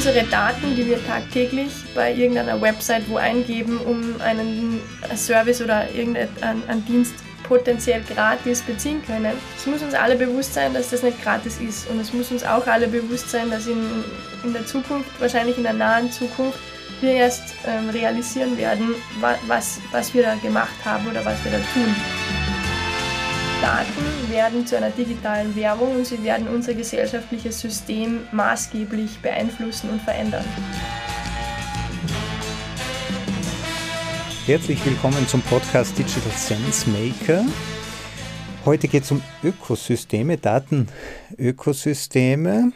unsere Daten, die wir tagtäglich bei irgendeiner Website wo eingeben, um einen Service oder irgendeinen Dienst potenziell gratis beziehen können. Es muss uns alle bewusst sein, dass das nicht gratis ist. Und es muss uns auch alle bewusst sein, dass in, in der Zukunft, wahrscheinlich in der nahen Zukunft, wir erst ähm, realisieren werden, was, was wir da gemacht haben oder was wir da tun. Daten werden zu einer digitalen Währung und sie werden unser gesellschaftliches System maßgeblich beeinflussen und verändern. Herzlich willkommen zum Podcast Digital Sense Maker. Heute geht es um Ökosysteme, Datenökosysteme.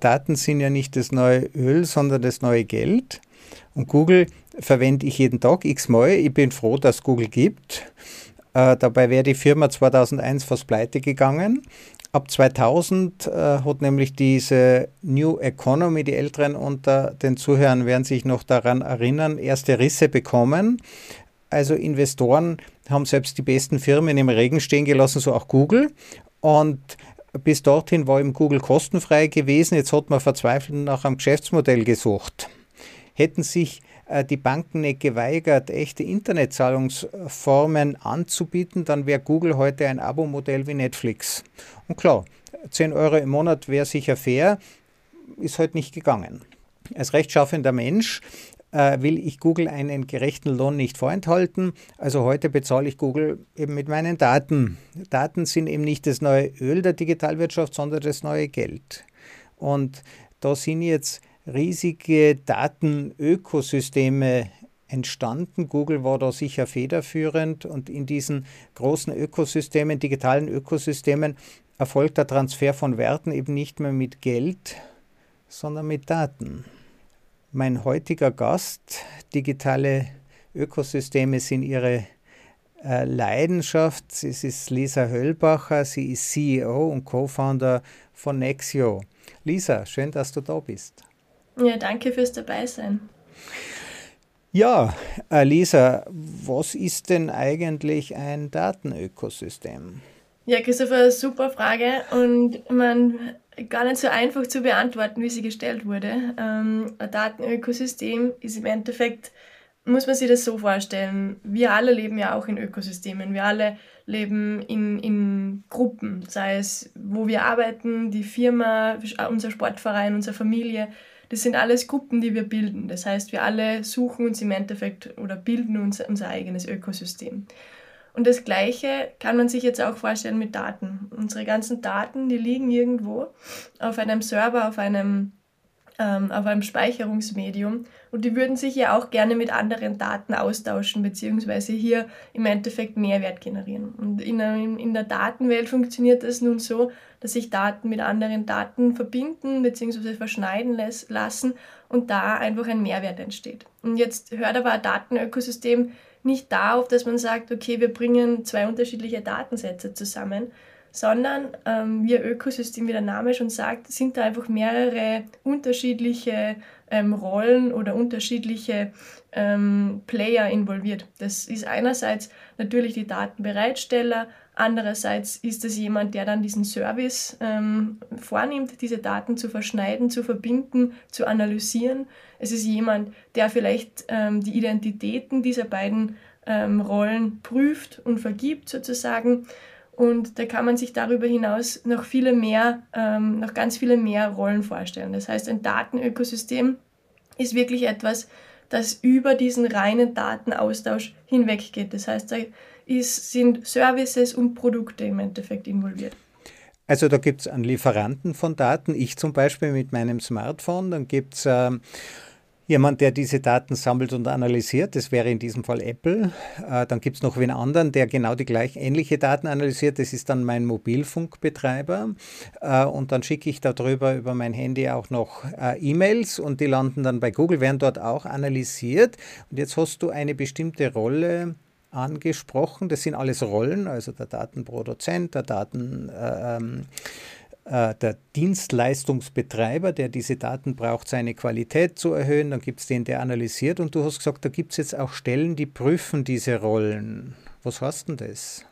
Daten sind ja nicht das neue Öl, sondern das neue Geld. Und Google verwende ich jeden Tag x-mal. Ich bin froh, dass Google gibt. Äh, dabei wäre die Firma 2001 fast pleite gegangen. Ab 2000 äh, hat nämlich diese New Economy, die Älteren unter den Zuhörern werden sich noch daran erinnern, erste Risse bekommen. Also Investoren haben selbst die besten Firmen im Regen stehen gelassen, so auch Google. Und bis dorthin war eben Google kostenfrei gewesen. Jetzt hat man verzweifelt nach einem Geschäftsmodell gesucht. Hätten sich die Banken nicht geweigert, echte Internetzahlungsformen anzubieten, dann wäre Google heute ein Abo-Modell wie Netflix. Und klar, 10 Euro im Monat wäre sicher fair, ist heute nicht gegangen. Als rechtschaffender Mensch äh, will ich Google einen gerechten Lohn nicht vorenthalten. Also heute bezahle ich Google eben mit meinen Daten. Daten sind eben nicht das neue Öl der Digitalwirtschaft, sondern das neue Geld. Und da sind jetzt riesige Datenökosysteme entstanden. Google war da sicher federführend und in diesen großen Ökosystemen, digitalen Ökosystemen, erfolgt der Transfer von Werten eben nicht mehr mit Geld, sondern mit Daten. Mein heutiger Gast, digitale Ökosysteme sind ihre äh, Leidenschaft. Sie ist Lisa Höllbacher, sie ist CEO und Co-Founder von Nexio. Lisa, schön, dass du da bist. Ja, danke fürs Dabeisein. Ja, Lisa, was ist denn eigentlich ein Datenökosystem? Ja, Christopher, super Frage und man gar nicht so einfach zu beantworten, wie sie gestellt wurde. Ähm, ein Datenökosystem ist im Endeffekt, muss man sich das so vorstellen, wir alle leben ja auch in Ökosystemen. Wir alle leben in, in Gruppen, sei es, wo wir arbeiten, die Firma, unser Sportverein, unsere Familie das sind alles Gruppen, die wir bilden. Das heißt, wir alle suchen uns im Endeffekt oder bilden uns unser eigenes Ökosystem. Und das Gleiche kann man sich jetzt auch vorstellen mit Daten. Unsere ganzen Daten, die liegen irgendwo auf einem Server, auf einem ähm, auf einem Speicherungsmedium und die würden sich ja auch gerne mit anderen Daten austauschen, beziehungsweise hier im Endeffekt Mehrwert generieren. Und in, in der Datenwelt funktioniert das nun so, dass sich Daten mit anderen Daten verbinden bzw. verschneiden lassen und da einfach ein Mehrwert entsteht. Und jetzt hört aber ein Datenökosystem nicht darauf, dass man sagt, okay, wir bringen zwei unterschiedliche Datensätze zusammen, sondern ähm, wir Ökosystem, wie der Name schon sagt, sind da einfach mehrere unterschiedliche ähm, Rollen oder unterschiedliche ähm, Player involviert. Das ist einerseits natürlich die Datenbereitsteller, andererseits ist es jemand, der dann diesen Service ähm, vornimmt, diese Daten zu verschneiden, zu verbinden, zu analysieren. Es ist jemand, der vielleicht ähm, die Identitäten dieser beiden ähm, Rollen prüft und vergibt sozusagen. Und da kann man sich darüber hinaus noch viele mehr, ähm, noch ganz viele mehr Rollen vorstellen. Das heißt, ein Datenökosystem ist wirklich etwas, das über diesen reinen Datenaustausch hinweggeht. Das heißt, da ist, sind Services und Produkte im Endeffekt involviert. Also da gibt es einen Lieferanten von Daten, ich zum Beispiel mit meinem Smartphone, dann gibt es äh, Jemand, der diese Daten sammelt und analysiert, das wäre in diesem Fall Apple. Äh, dann gibt es noch einen anderen, der genau die gleich ähnliche Daten analysiert. Das ist dann mein Mobilfunkbetreiber. Äh, und dann schicke ich darüber über mein Handy auch noch äh, E-Mails und die landen dann bei Google, werden dort auch analysiert. Und jetzt hast du eine bestimmte Rolle angesprochen. Das sind alles Rollen, also der Datenproduzent, der Daten. Äh, ähm, äh, der Dienstleistungsbetreiber, der diese Daten braucht, seine Qualität zu erhöhen. Dann gibt es den, der analysiert. Und du hast gesagt, da gibt es jetzt auch Stellen, die prüfen diese Rollen. Was heißt denn das?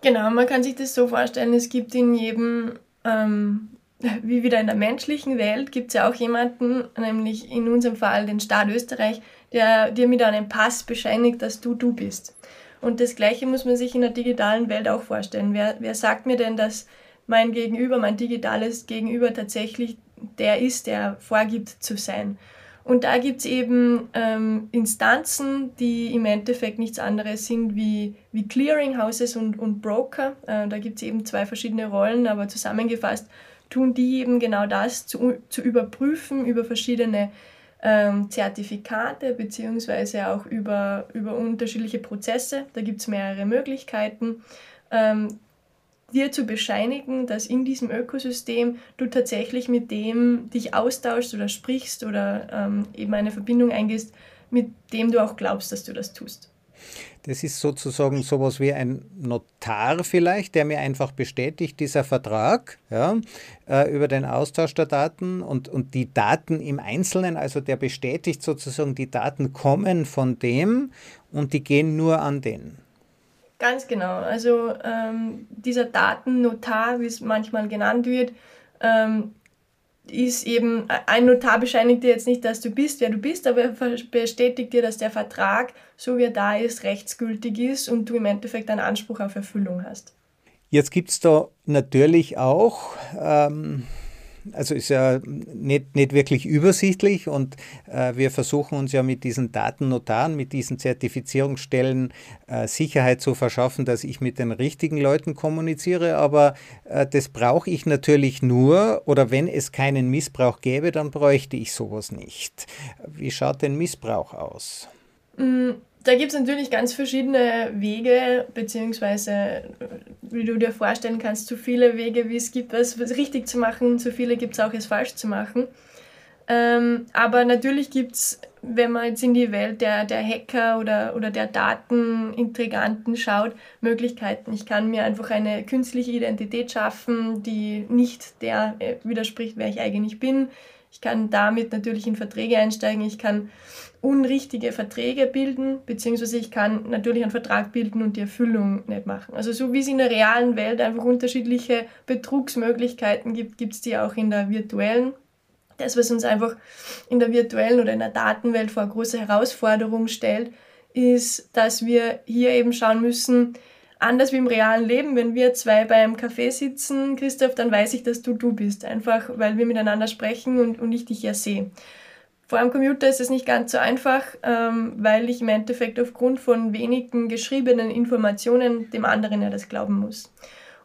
Genau, man kann sich das so vorstellen, es gibt in jedem, ähm, wie wieder in der menschlichen Welt gibt es ja auch jemanden, nämlich in unserem Fall den Staat Österreich, der dir mit einem Pass bescheinigt, dass du du bist. Und das Gleiche muss man sich in der digitalen Welt auch vorstellen. Wer, wer sagt mir denn, dass mein Gegenüber, mein digitales Gegenüber tatsächlich der ist, der vorgibt zu sein? Und da gibt es eben ähm, Instanzen, die im Endeffekt nichts anderes sind wie, wie Clearinghouses und, und Broker. Äh, da gibt es eben zwei verschiedene Rollen, aber zusammengefasst tun die eben genau das, zu, zu überprüfen über verschiedene ähm, Zertifikate beziehungsweise auch über, über unterschiedliche Prozesse. Da gibt es mehrere Möglichkeiten. Ähm, dir zu bescheinigen, dass in diesem Ökosystem du tatsächlich mit dem dich austauschst oder sprichst oder ähm, eben eine Verbindung eingehst, mit dem du auch glaubst, dass du das tust. Das ist sozusagen sowas wie ein Notar vielleicht, der mir einfach bestätigt, dieser Vertrag ja, äh, über den Austausch der Daten und, und die Daten im Einzelnen, also der bestätigt sozusagen, die Daten kommen von dem und die gehen nur an den. Ganz genau. Also ähm, dieser Datennotar, wie es manchmal genannt wird, ähm, ist eben, ein Notar bescheinigt dir jetzt nicht, dass du bist, wer du bist, aber er bestätigt dir, dass der Vertrag, so wie er da ist, rechtsgültig ist und du im Endeffekt einen Anspruch auf Erfüllung hast. Jetzt gibt es da natürlich auch ähm, also ist ja nicht, nicht wirklich übersichtlich und äh, wir versuchen uns ja mit diesen Datennotaren, mit diesen Zertifizierungsstellen äh, Sicherheit zu verschaffen, dass ich mit den richtigen Leuten kommuniziere, aber äh, das brauche ich natürlich nur oder wenn es keinen Missbrauch gäbe, dann bräuchte ich sowas nicht. Wie schaut denn Missbrauch aus? Mm, da gibt es natürlich ganz verschiedene Wege, beziehungsweise, wie du dir vorstellen kannst, so viele Wege, wie es gibt, was, richtig zu machen, so viele gibt es auch, es falsch zu machen. Ähm, aber natürlich gibt es, wenn man jetzt in die Welt der, der Hacker oder, oder der Datenintriganten schaut, Möglichkeiten. Ich kann mir einfach eine künstliche Identität schaffen, die nicht der äh, widerspricht, wer ich eigentlich bin. Ich kann damit natürlich in Verträge einsteigen. Ich kann unrichtige Verträge bilden, beziehungsweise ich kann natürlich einen Vertrag bilden und die Erfüllung nicht machen. Also so wie es in der realen Welt einfach unterschiedliche Betrugsmöglichkeiten gibt, gibt es die auch in der virtuellen. Das, was uns einfach in der virtuellen oder in der Datenwelt vor eine große Herausforderung stellt, ist, dass wir hier eben schauen müssen, anders wie im realen Leben, wenn wir zwei beim Café sitzen, Christoph, dann weiß ich, dass du du bist, einfach weil wir miteinander sprechen und, und ich dich ja sehe. Vor einem Computer ist es nicht ganz so einfach, ähm, weil ich im Endeffekt aufgrund von wenigen geschriebenen Informationen dem anderen ja das glauben muss.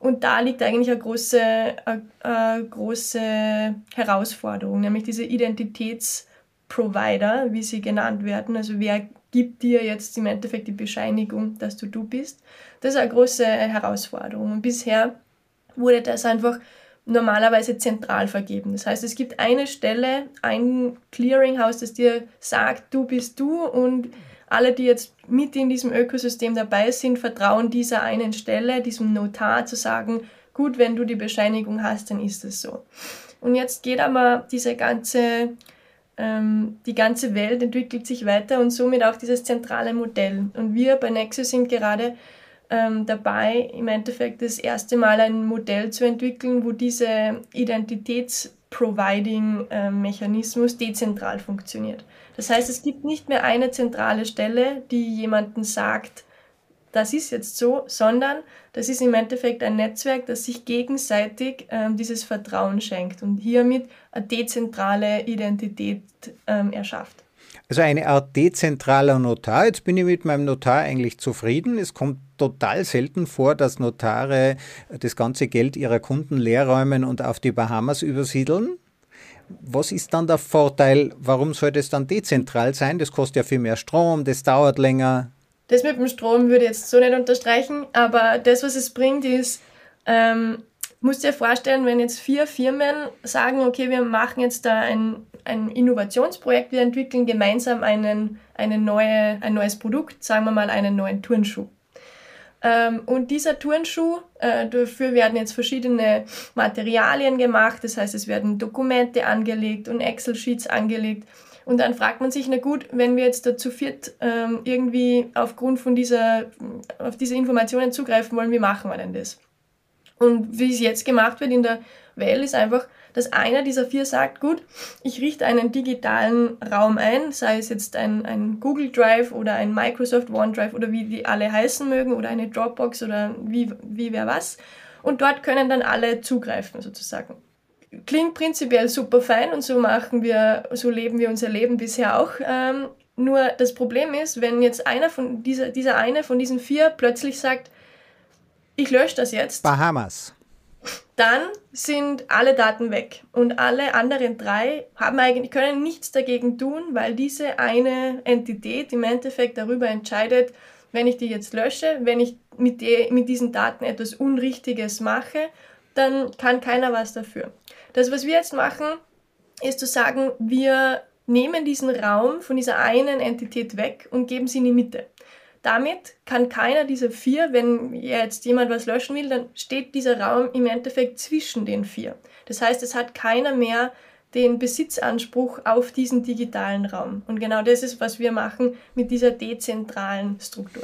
Und da liegt eigentlich eine große, eine, eine große Herausforderung, nämlich diese Identitätsprovider, wie sie genannt werden. Also wer gibt dir jetzt im Endeffekt die Bescheinigung, dass du du bist? Das ist eine große Herausforderung. Und bisher wurde das einfach normalerweise zentral vergeben. Das heißt, es gibt eine Stelle, ein Clearinghouse, das dir sagt, du bist du und alle, die jetzt mit in diesem Ökosystem dabei sind, vertrauen dieser einen Stelle, diesem Notar zu sagen, gut, wenn du die Bescheinigung hast, dann ist es so. Und jetzt geht aber diese ganze, ähm, die ganze Welt entwickelt sich weiter und somit auch dieses zentrale Modell. Und wir bei Nexus sind gerade ähm, dabei, im Endeffekt das erste Mal ein Modell zu entwickeln, wo diese Identitäts-Providing-Mechanismus dezentral funktioniert. Das heißt, es gibt nicht mehr eine zentrale Stelle, die jemanden sagt, das ist jetzt so, sondern das ist im Endeffekt ein Netzwerk, das sich gegenseitig ähm, dieses Vertrauen schenkt und hiermit eine dezentrale Identität ähm, erschafft. Also eine Art dezentraler Notar. Jetzt bin ich mit meinem Notar eigentlich zufrieden. Es kommt total selten vor, dass Notare das ganze Geld ihrer Kunden leerräumen und auf die Bahamas übersiedeln. Was ist dann der Vorteil? Warum soll das dann dezentral sein? Das kostet ja viel mehr Strom, das dauert länger. Das mit dem Strom würde ich jetzt so nicht unterstreichen, aber das, was es bringt, ist, ähm, musst dir vorstellen, wenn jetzt vier Firmen sagen, okay, wir machen jetzt da ein ein Innovationsprojekt. Wir entwickeln gemeinsam einen, eine neue, ein neues Produkt, sagen wir mal einen neuen Turnschuh. Ähm, und dieser Turnschuh, äh, dafür werden jetzt verschiedene Materialien gemacht, das heißt, es werden Dokumente angelegt und Excel-Sheets angelegt. Und dann fragt man sich, na gut, wenn wir jetzt dazu viert ähm, irgendwie aufgrund von dieser, auf diese Informationen zugreifen wollen, wie machen wir denn das? Und wie es jetzt gemacht wird in der Welt, ist einfach, dass einer dieser vier sagt, gut, ich richte einen digitalen Raum ein, sei es jetzt ein, ein Google Drive oder ein Microsoft OneDrive oder wie die alle heißen mögen oder eine Dropbox oder wie, wie wer was. Und dort können dann alle zugreifen sozusagen. Klingt prinzipiell super fein und so machen wir, so leben wir unser Leben bisher auch. Ähm, nur das Problem ist, wenn jetzt einer von dieser, dieser eine von diesen vier plötzlich sagt, ich lösche das jetzt. Bahamas. Dann sind alle Daten weg und alle anderen drei haben eigentlich können nichts dagegen tun, weil diese eine Entität im Endeffekt darüber entscheidet, wenn ich die jetzt lösche, wenn ich mit, die, mit diesen Daten etwas Unrichtiges mache, dann kann keiner was dafür. Das, was wir jetzt machen, ist zu sagen, wir nehmen diesen Raum von dieser einen Entität weg und geben sie in die Mitte. Damit kann keiner dieser vier, wenn jetzt jemand was löschen will, dann steht dieser Raum im Endeffekt zwischen den vier. Das heißt, es hat keiner mehr den Besitzanspruch auf diesen digitalen Raum. Und genau das ist, was wir machen mit dieser dezentralen Struktur.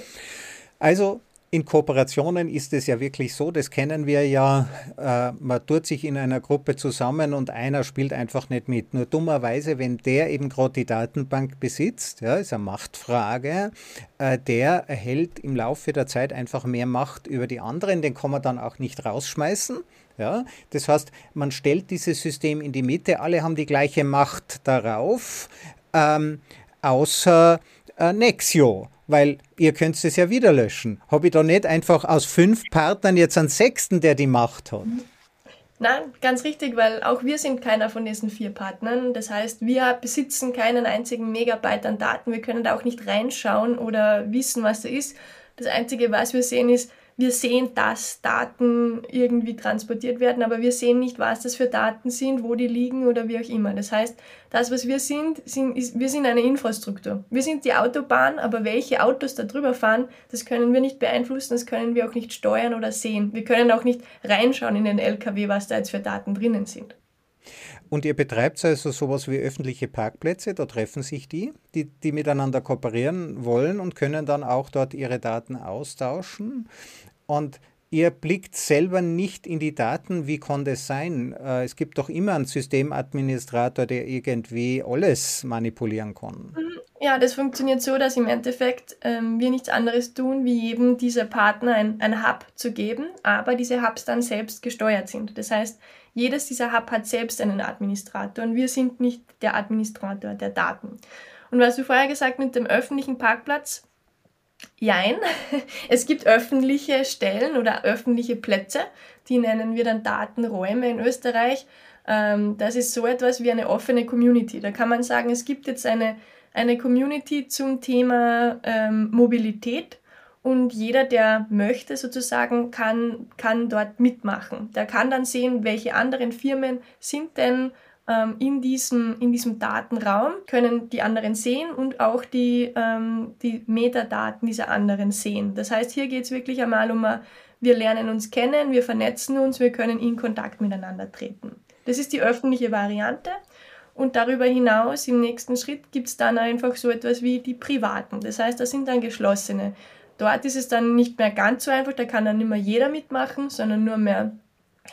Also in Kooperationen ist es ja wirklich so, das kennen wir ja, äh, man tut sich in einer Gruppe zusammen und einer spielt einfach nicht mit. Nur dummerweise, wenn der eben gerade die Datenbank besitzt, ja, ist eine Machtfrage, äh, der erhält im Laufe der Zeit einfach mehr Macht über die anderen, den kann man dann auch nicht rausschmeißen. Ja, das heißt, man stellt dieses System in die Mitte, alle haben die gleiche Macht darauf, ähm, außer äh, Nexio weil ihr könnt es ja wieder löschen. Habe ich da nicht einfach aus fünf Partnern jetzt einen sechsten, der die Macht hat? Nein, ganz richtig, weil auch wir sind keiner von diesen vier Partnern. Das heißt, wir besitzen keinen einzigen Megabyte an Daten. Wir können da auch nicht reinschauen oder wissen, was da ist. Das Einzige, was wir sehen, ist, wir sehen, dass Daten irgendwie transportiert werden, aber wir sehen nicht, was das für Daten sind, wo die liegen oder wie auch immer. Das heißt, das, was wir sind, sind ist, wir sind eine Infrastruktur. Wir sind die Autobahn, aber welche Autos da drüber fahren, das können wir nicht beeinflussen, das können wir auch nicht steuern oder sehen. Wir können auch nicht reinschauen in den LKW, was da jetzt für Daten drinnen sind. Und ihr betreibt also sowas wie öffentliche Parkplätze, da treffen sich die, die, die miteinander kooperieren wollen und können dann auch dort ihre Daten austauschen. Und ihr blickt selber nicht in die Daten, wie kann das sein? Äh, es gibt doch immer einen Systemadministrator, der irgendwie alles manipulieren kann. Mhm. Ja, das funktioniert so, dass im Endeffekt ähm, wir nichts anderes tun, wie eben dieser Partner ein, ein Hub zu geben, aber diese Hubs dann selbst gesteuert sind. Das heißt, jedes dieser Hub hat selbst einen Administrator und wir sind nicht der Administrator der Daten. Und was du vorher gesagt mit dem öffentlichen Parkplatz, Jein. Es gibt öffentliche Stellen oder öffentliche Plätze, die nennen wir dann Datenräume in Österreich. Ähm, das ist so etwas wie eine offene Community. Da kann man sagen, es gibt jetzt eine, eine Community zum Thema ähm, Mobilität und jeder, der möchte sozusagen, kann, kann dort mitmachen. Der kann dann sehen, welche anderen Firmen sind denn ähm, in, diesem, in diesem Datenraum, können die anderen sehen und auch die, ähm, die Metadaten dieser anderen sehen. Das heißt, hier geht es wirklich einmal um, wir lernen uns kennen, wir vernetzen uns, wir können in Kontakt miteinander treten. Das ist die öffentliche Variante. Und darüber hinaus, im nächsten Schritt, gibt es dann einfach so etwas wie die privaten. Das heißt, das sind dann geschlossene. Dort ist es dann nicht mehr ganz so einfach, da kann dann nicht mehr jeder mitmachen, sondern nur mehr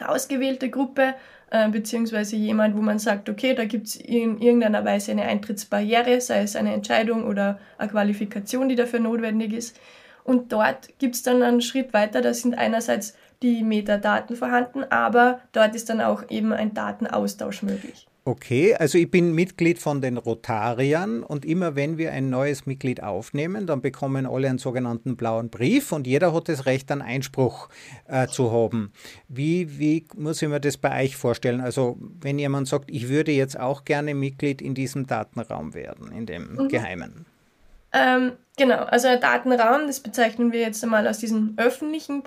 ausgewählte Gruppe äh, beziehungsweise jemand, wo man sagt, okay, da gibt es in irgendeiner Weise eine Eintrittsbarriere, sei es eine Entscheidung oder eine Qualifikation, die dafür notwendig ist. Und dort gibt es dann einen Schritt weiter, da sind einerseits die Metadaten vorhanden, aber dort ist dann auch eben ein Datenaustausch möglich. Okay, also ich bin Mitglied von den Rotariern und immer wenn wir ein neues Mitglied aufnehmen, dann bekommen alle einen sogenannten blauen Brief und jeder hat das Recht, einen Einspruch äh, zu haben. Wie, wie muss ich mir das bei euch vorstellen? Also wenn jemand sagt, ich würde jetzt auch gerne Mitglied in diesem Datenraum werden, in dem mhm. Geheimen. Ähm, genau, also ein Datenraum, das bezeichnen wir jetzt einmal aus diesem öffentlichen,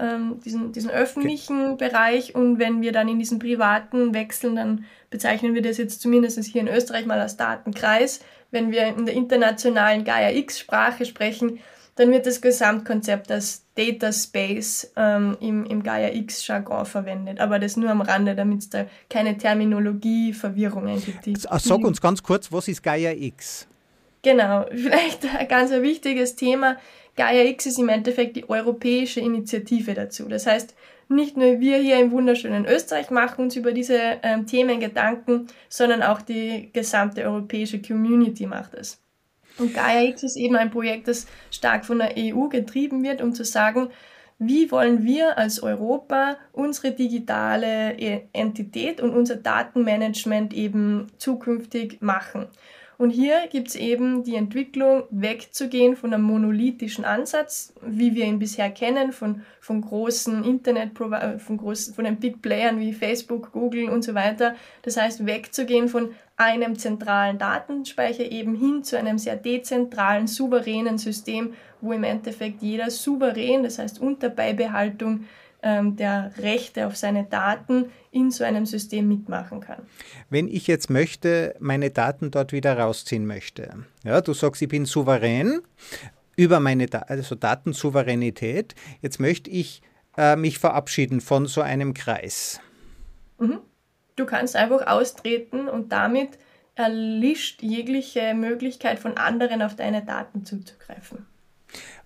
ähm, diesen, diesen öffentlichen okay. Bereich und wenn wir dann in diesen privaten wechseln, dann bezeichnen wir das jetzt zumindest hier in Österreich mal als Datenkreis. Wenn wir in der internationalen Gaia-X-Sprache sprechen, dann wird das Gesamtkonzept als Data Space ähm, im, im Gaia-X-Jargon verwendet. Aber das nur am Rande, damit es da keine Terminologie-Verwirrungen gibt. Sag uns ganz kurz, was ist Gaia-X? Genau, vielleicht ein ganz wichtiges Thema. Gaia X ist im Endeffekt die europäische Initiative dazu. Das heißt, nicht nur wir hier im wunderschönen Österreich machen uns über diese ähm, Themen Gedanken, sondern auch die gesamte europäische Community macht es. Und Gaia X ist eben ein Projekt, das stark von der EU getrieben wird, um zu sagen, wie wollen wir als Europa unsere digitale Entität und unser Datenmanagement eben zukünftig machen. Und hier gibt es eben die Entwicklung, wegzugehen von einem monolithischen Ansatz, wie wir ihn bisher kennen, von, von großen Internet, von, großen, von den Big Playern wie Facebook, Google und so weiter. Das heißt, wegzugehen von einem zentralen Datenspeicher eben hin zu einem sehr dezentralen, souveränen System, wo im Endeffekt jeder souverän, das heißt unter Beibehaltung der Rechte auf seine Daten in so einem System mitmachen kann. Wenn ich jetzt möchte, meine Daten dort wieder rausziehen möchte, ja, du sagst, ich bin souverän über meine da also Datensouveränität, jetzt möchte ich äh, mich verabschieden von so einem Kreis. Mhm. Du kannst einfach austreten und damit erlischt jegliche Möglichkeit von anderen auf deine Daten zuzugreifen.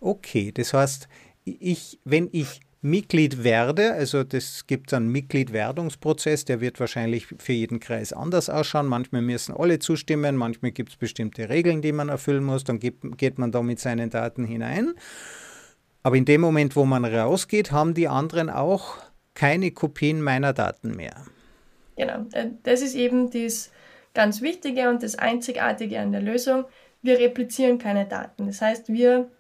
Okay, das heißt, ich, wenn ich Mitglied werde, also das gibt einen Mitgliedwerdungsprozess, der wird wahrscheinlich für jeden Kreis anders ausschauen. Manchmal müssen alle zustimmen, manchmal gibt es bestimmte Regeln, die man erfüllen muss, dann geht man da mit seinen Daten hinein. Aber in dem Moment, wo man rausgeht, haben die anderen auch keine Kopien meiner Daten mehr. Genau, äh, das ist eben das ganz Wichtige und das Einzigartige an der Lösung. Wir replizieren keine Daten. Das heißt, wir,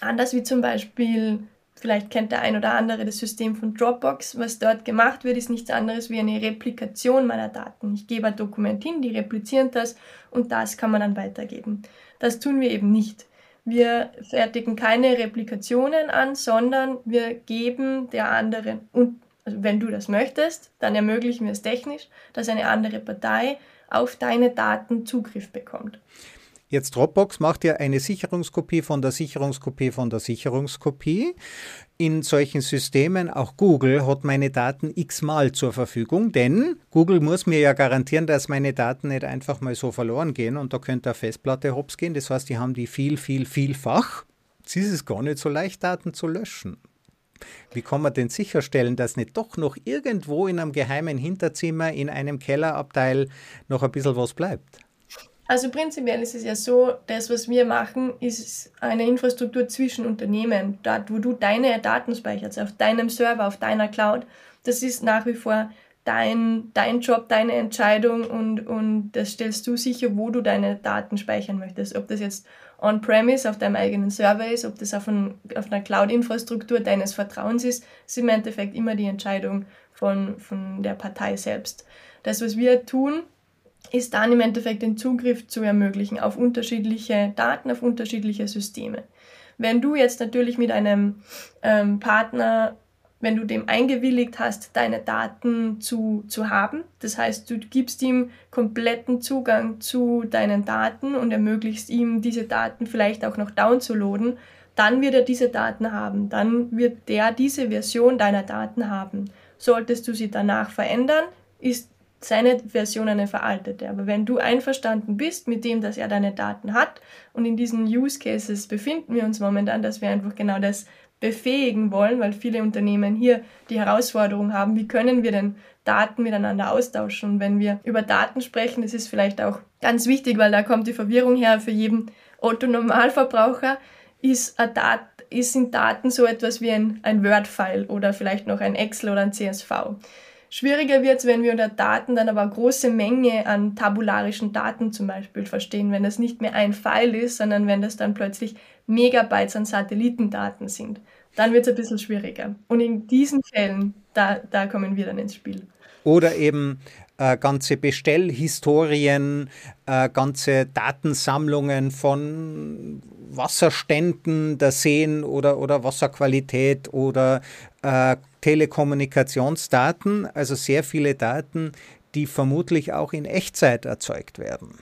anders wie zum Beispiel Vielleicht kennt der ein oder andere das System von Dropbox. Was dort gemacht wird, ist nichts anderes wie eine Replikation meiner Daten. Ich gebe ein Dokument hin, die replizieren das und das kann man dann weitergeben. Das tun wir eben nicht. Wir fertigen keine Replikationen an, sondern wir geben der anderen, und also wenn du das möchtest, dann ermöglichen wir es technisch, dass eine andere Partei auf deine Daten Zugriff bekommt. Jetzt Dropbox macht ja eine Sicherungskopie von der Sicherungskopie von der Sicherungskopie. In solchen Systemen, auch Google, hat meine Daten x-mal zur Verfügung, denn Google muss mir ja garantieren, dass meine Daten nicht einfach mal so verloren gehen und da könnte eine Festplatte hops gehen. Das heißt, die haben die viel, viel, vielfach. Es ist es gar nicht so leicht, Daten zu löschen. Wie kann man denn sicherstellen, dass nicht doch noch irgendwo in einem geheimen Hinterzimmer, in einem Kellerabteil noch ein bisschen was bleibt? Also prinzipiell ist es ja so, das, was wir machen, ist eine Infrastruktur zwischen Unternehmen. Dort, wo du deine Daten speicherst, auf deinem Server, auf deiner Cloud, das ist nach wie vor dein, dein Job, deine Entscheidung und, und das stellst du sicher, wo du deine Daten speichern möchtest. Ob das jetzt on-premise auf deinem eigenen Server ist, ob das auf, ein, auf einer Cloud-Infrastruktur deines Vertrauens ist, ist im Endeffekt immer die Entscheidung von, von der Partei selbst. Das, was wir tun, ist dann im Endeffekt den Zugriff zu ermöglichen auf unterschiedliche Daten, auf unterschiedliche Systeme. Wenn du jetzt natürlich mit einem ähm, Partner, wenn du dem eingewilligt hast, deine Daten zu, zu haben, das heißt, du gibst ihm kompletten Zugang zu deinen Daten und ermöglichst ihm, diese Daten vielleicht auch noch downzuladen, dann wird er diese Daten haben, dann wird der diese Version deiner Daten haben. Solltest du sie danach verändern, ist seine Version eine veraltete. Aber wenn du einverstanden bist mit dem, dass er deine Daten hat und in diesen Use Cases befinden wir uns momentan, dass wir einfach genau das befähigen wollen, weil viele Unternehmen hier die Herausforderung haben, wie können wir denn Daten miteinander austauschen. Und wenn wir über Daten sprechen, das ist vielleicht auch ganz wichtig, weil da kommt die Verwirrung her für jeden Otto-Normalverbraucher, ist, Dat ist sind Daten so etwas wie ein, ein Word-File oder vielleicht noch ein Excel oder ein CSV. Schwieriger wird es, wenn wir unter Daten dann aber große Menge an tabularischen Daten zum Beispiel verstehen, wenn das nicht mehr ein File ist, sondern wenn das dann plötzlich Megabytes an Satellitendaten sind. Dann wird es ein bisschen schwieriger. Und in diesen Fällen, da, da kommen wir dann ins Spiel. Oder eben äh, ganze Bestellhistorien, äh, ganze Datensammlungen von Wasserständen der Seen oder, oder Wasserqualität oder äh, Telekommunikationsdaten, also sehr viele Daten, die vermutlich auch in Echtzeit erzeugt werden.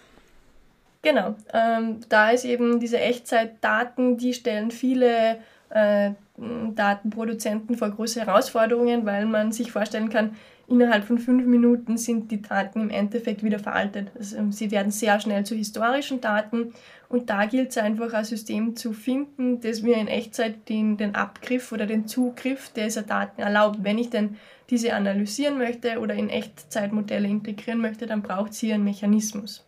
Genau, ähm, da ist eben diese Echtzeitdaten, die stellen viele äh, Datenproduzenten vor große Herausforderungen, weil man sich vorstellen kann, innerhalb von fünf Minuten sind die Daten im Endeffekt wieder veraltet. Also sie werden sehr schnell zu historischen Daten und da gilt es einfach, ein System zu finden, das mir in Echtzeit den, den Abgriff oder den Zugriff dieser Daten erlaubt. Wenn ich denn diese analysieren möchte oder in Echtzeitmodelle integrieren möchte, dann braucht es hier einen Mechanismus.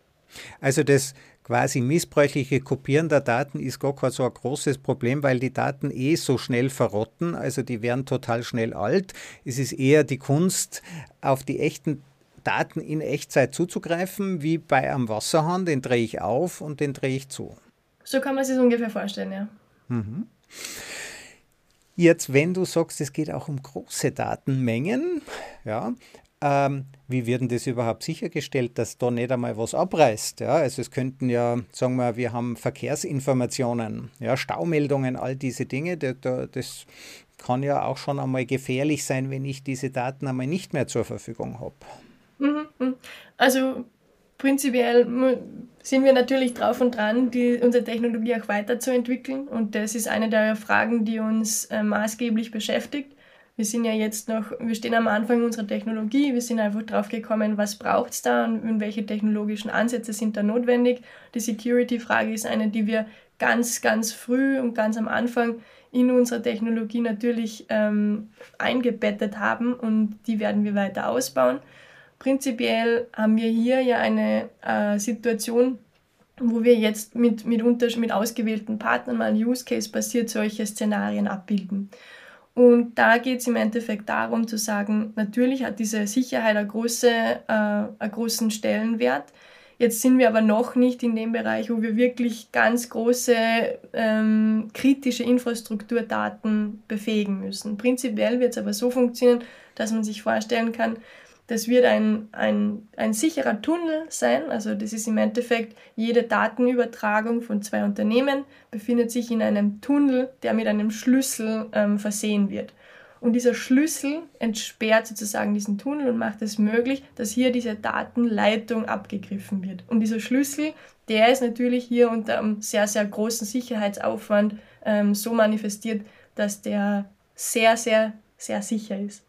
Also das quasi missbräuchliche Kopieren der Daten ist gar kein so ein großes Problem, weil die Daten eh so schnell verrotten, also die werden total schnell alt. Es ist eher die Kunst, auf die echten Daten in Echtzeit zuzugreifen, wie bei einem Wasserhahn, den drehe ich auf und den drehe ich zu. So kann man sich das ungefähr vorstellen, ja. Mhm. Jetzt, wenn du sagst, es geht auch um große Datenmengen, ja, ähm, wie wird denn das überhaupt sichergestellt, dass da nicht einmal was abreißt? Ja, also es könnten ja, sagen wir, wir haben Verkehrsinformationen, ja, Staumeldungen, all diese Dinge, das, das kann ja auch schon einmal gefährlich sein, wenn ich diese Daten einmal nicht mehr zur Verfügung habe. Mhm, mhm. Also prinzipiell sind wir natürlich drauf und dran, die, unsere Technologie auch weiterzuentwickeln. Und das ist eine der Fragen, die uns äh, maßgeblich beschäftigt. Wir sind ja jetzt noch, wir stehen am Anfang unserer Technologie, wir sind einfach drauf gekommen, was braucht es da und, und welche technologischen Ansätze sind da notwendig. Die Security-Frage ist eine, die wir ganz, ganz früh und ganz am Anfang in unserer Technologie natürlich ähm, eingebettet haben und die werden wir weiter ausbauen. Prinzipiell haben wir hier ja eine äh, Situation, wo wir jetzt mit, mit, mit ausgewählten Partnern mal Use Case basiert solche Szenarien abbilden. Und da geht es im Endeffekt darum zu sagen, natürlich hat diese Sicherheit eine große, äh, einen großen Stellenwert. Jetzt sind wir aber noch nicht in dem Bereich, wo wir wirklich ganz große ähm, kritische Infrastrukturdaten befähigen müssen. Prinzipiell wird es aber so funktionieren, dass man sich vorstellen kann, das wird ein, ein, ein sicherer Tunnel sein. Also das ist im Endeffekt jede Datenübertragung von zwei Unternehmen befindet sich in einem Tunnel, der mit einem Schlüssel ähm, versehen wird. Und dieser Schlüssel entsperrt sozusagen diesen Tunnel und macht es möglich, dass hier diese Datenleitung abgegriffen wird. Und dieser Schlüssel, der ist natürlich hier unter einem sehr, sehr großen Sicherheitsaufwand ähm, so manifestiert, dass der sehr, sehr, sehr sicher ist.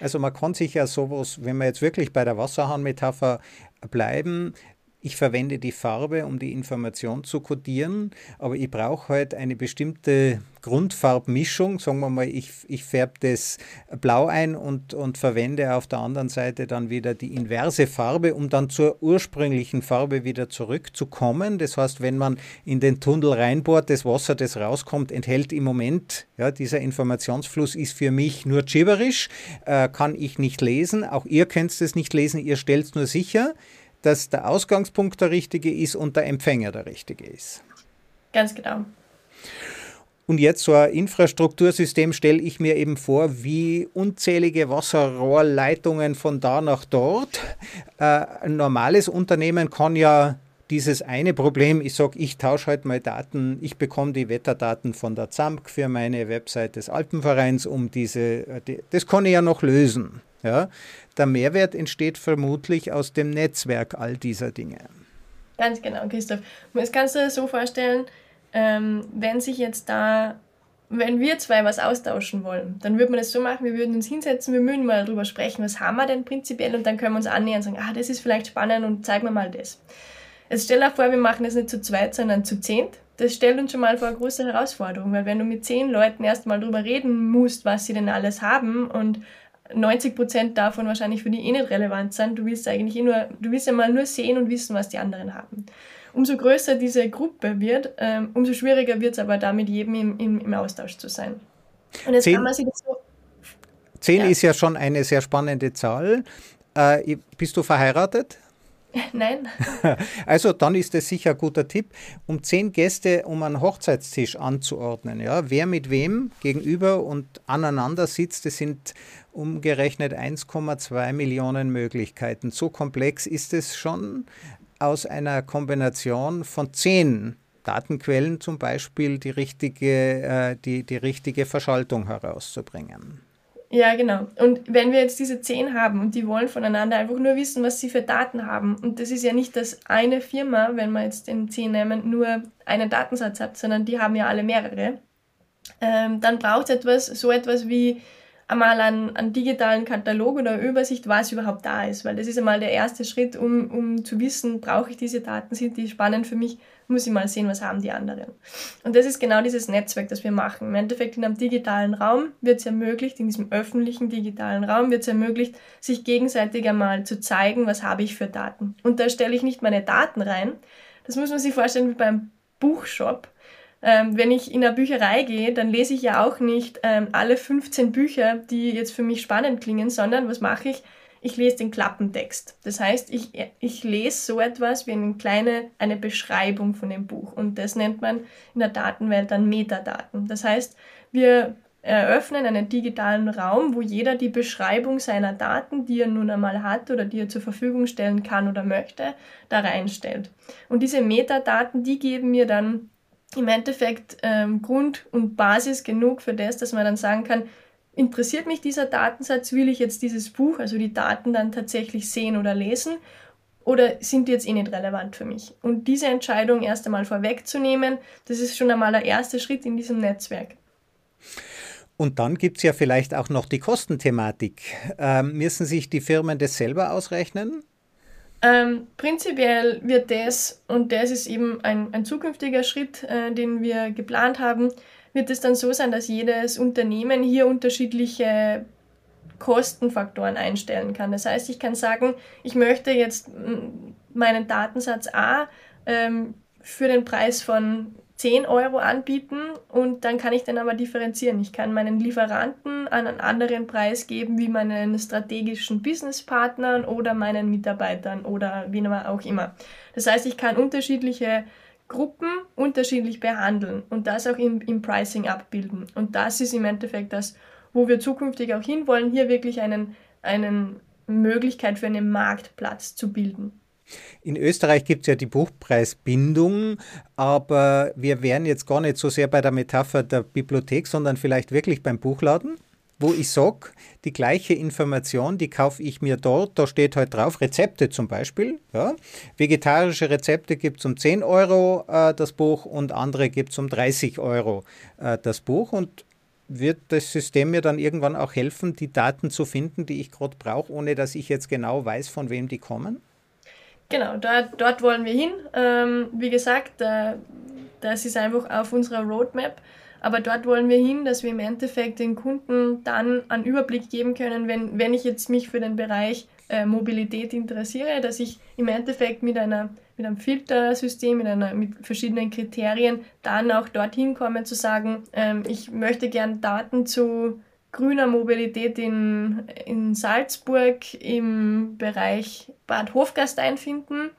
Also man kann sich ja sowas, wenn wir jetzt wirklich bei der Wasserhahn-Metapher bleiben, ich verwende die Farbe, um die Information zu kodieren, aber ich brauche halt eine bestimmte Grundfarbmischung. Sagen wir mal, ich, ich färbe das blau ein und, und verwende auf der anderen Seite dann wieder die inverse Farbe, um dann zur ursprünglichen Farbe wieder zurückzukommen. Das heißt, wenn man in den Tunnel reinbohrt, das Wasser, das rauskommt, enthält im Moment, ja, dieser Informationsfluss ist für mich nur gibberisch, äh, kann ich nicht lesen. Auch ihr könnt es nicht lesen, ihr stellt es nur sicher dass der Ausgangspunkt der richtige ist und der Empfänger der richtige ist. Ganz genau. Und jetzt so ein Infrastruktursystem stelle ich mir eben vor, wie unzählige Wasserrohrleitungen von da nach dort. Äh, ein normales Unternehmen kann ja dieses eine Problem, ich sage, ich tausche halt mal Daten, ich bekomme die Wetterdaten von der ZAMK für meine Website des Alpenvereins, um diese, äh, das kann ich ja noch lösen. Ja? Der Mehrwert entsteht vermutlich aus dem Netzwerk all dieser Dinge. Ganz genau, Christoph. Das kannst du dir so vorstellen, ähm, wenn sich jetzt da, wenn wir zwei was austauschen wollen, dann würde man das so machen, wir würden uns hinsetzen, wir würden mal darüber sprechen, was haben wir denn prinzipiell und dann können wir uns annähern und sagen, ah, das ist vielleicht spannend und zeigen wir mal das. Jetzt stell dir vor, wir machen das nicht zu zweit, sondern zu zehnt. Das stellt uns schon mal vor eine große Herausforderung, weil wenn du mit zehn Leuten erstmal darüber reden musst, was sie denn alles haben und 90 Prozent davon wahrscheinlich für die eh nicht relevant sind. Du willst eigentlich eh nur, du willst ja mal nur sehen und wissen, was die anderen haben. Umso größer diese Gruppe wird, ähm, umso schwieriger wird es aber da mit jedem im, im, im Austausch zu sein. Und jetzt zehn, kann man sich das so. Zehn ja. ist ja schon eine sehr spannende Zahl. Äh, bist du verheiratet? Nein. Also dann ist es sicher ein guter Tipp, um zehn Gäste um einen Hochzeitstisch anzuordnen. Ja, wer mit wem gegenüber und aneinander sitzt, das sind umgerechnet 1,2 Millionen Möglichkeiten. So komplex ist es schon, aus einer Kombination von zehn Datenquellen zum Beispiel die richtige, äh, die, die richtige Verschaltung herauszubringen. Ja, genau. Und wenn wir jetzt diese zehn haben und die wollen voneinander einfach nur wissen, was sie für Daten haben, und das ist ja nicht, dass eine Firma, wenn wir jetzt den zehn nehmen, nur einen Datensatz hat, sondern die haben ja alle mehrere, ähm, dann braucht es etwas, so etwas wie einmal einen, einen digitalen Katalog oder eine Übersicht, was überhaupt da ist, weil das ist einmal der erste Schritt, um, um zu wissen, brauche ich diese Daten, sind die spannend für mich, muss ich mal sehen, was haben die anderen. Und das ist genau dieses Netzwerk, das wir machen. Im Endeffekt in einem digitalen Raum wird es ermöglicht, in diesem öffentlichen digitalen Raum wird es ermöglicht, sich gegenseitig einmal zu zeigen, was habe ich für Daten. Und da stelle ich nicht meine Daten rein. Das muss man sich vorstellen wie beim Buchshop ähm, wenn ich in eine Bücherei gehe, dann lese ich ja auch nicht ähm, alle 15 Bücher, die jetzt für mich spannend klingen, sondern was mache ich? Ich lese den Klappentext. Das heißt, ich, ich lese so etwas wie eine kleine eine Beschreibung von dem Buch. Und das nennt man in der Datenwelt dann Metadaten. Das heißt, wir eröffnen einen digitalen Raum, wo jeder die Beschreibung seiner Daten, die er nun einmal hat oder die er zur Verfügung stellen kann oder möchte, da reinstellt. Und diese Metadaten, die geben mir dann im Endeffekt ähm, Grund und Basis genug für das, dass man dann sagen kann, interessiert mich dieser Datensatz, will ich jetzt dieses Buch, also die Daten dann tatsächlich sehen oder lesen oder sind die jetzt eh nicht relevant für mich? Und diese Entscheidung erst einmal vorwegzunehmen, das ist schon einmal der erste Schritt in diesem Netzwerk. Und dann gibt es ja vielleicht auch noch die Kostenthematik. Ähm, müssen sich die Firmen das selber ausrechnen? Ähm, prinzipiell wird das, und das ist eben ein, ein zukünftiger Schritt, äh, den wir geplant haben, wird es dann so sein, dass jedes Unternehmen hier unterschiedliche Kostenfaktoren einstellen kann. Das heißt, ich kann sagen, ich möchte jetzt meinen Datensatz A ähm, für den Preis von 10 Euro anbieten und dann kann ich den aber differenzieren. Ich kann meinen Lieferanten einen anderen Preis geben wie meinen strategischen Businesspartnern oder meinen Mitarbeitern oder wie auch immer. Das heißt, ich kann unterschiedliche Gruppen unterschiedlich behandeln und das auch im, im Pricing abbilden. Und das ist im Endeffekt das, wo wir zukünftig auch hinwollen, hier wirklich einen, einen Möglichkeit für einen Marktplatz zu bilden. In Österreich gibt es ja die Buchpreisbindung, aber wir wären jetzt gar nicht so sehr bei der Metapher der Bibliothek, sondern vielleicht wirklich beim Buchladen, wo ich sage, die gleiche Information, die kaufe ich mir dort, da steht halt drauf, Rezepte zum Beispiel. Ja. Vegetarische Rezepte gibt es um 10 Euro äh, das Buch und andere gibt es um 30 Euro äh, das Buch. Und wird das System mir dann irgendwann auch helfen, die Daten zu finden, die ich gerade brauche, ohne dass ich jetzt genau weiß, von wem die kommen? Genau, dort, dort wollen wir hin. Ähm, wie gesagt, äh, das ist einfach auf unserer Roadmap. Aber dort wollen wir hin, dass wir im Endeffekt den Kunden dann einen Überblick geben können, wenn, wenn ich jetzt mich für den Bereich äh, Mobilität interessiere, dass ich im Endeffekt mit, einer, mit einem Filtersystem, mit, einer, mit verschiedenen Kriterien dann auch dorthin komme zu sagen, ähm, ich möchte gern Daten zu grüner Mobilität in, in Salzburg im Bereich Bad Hofgastein finden,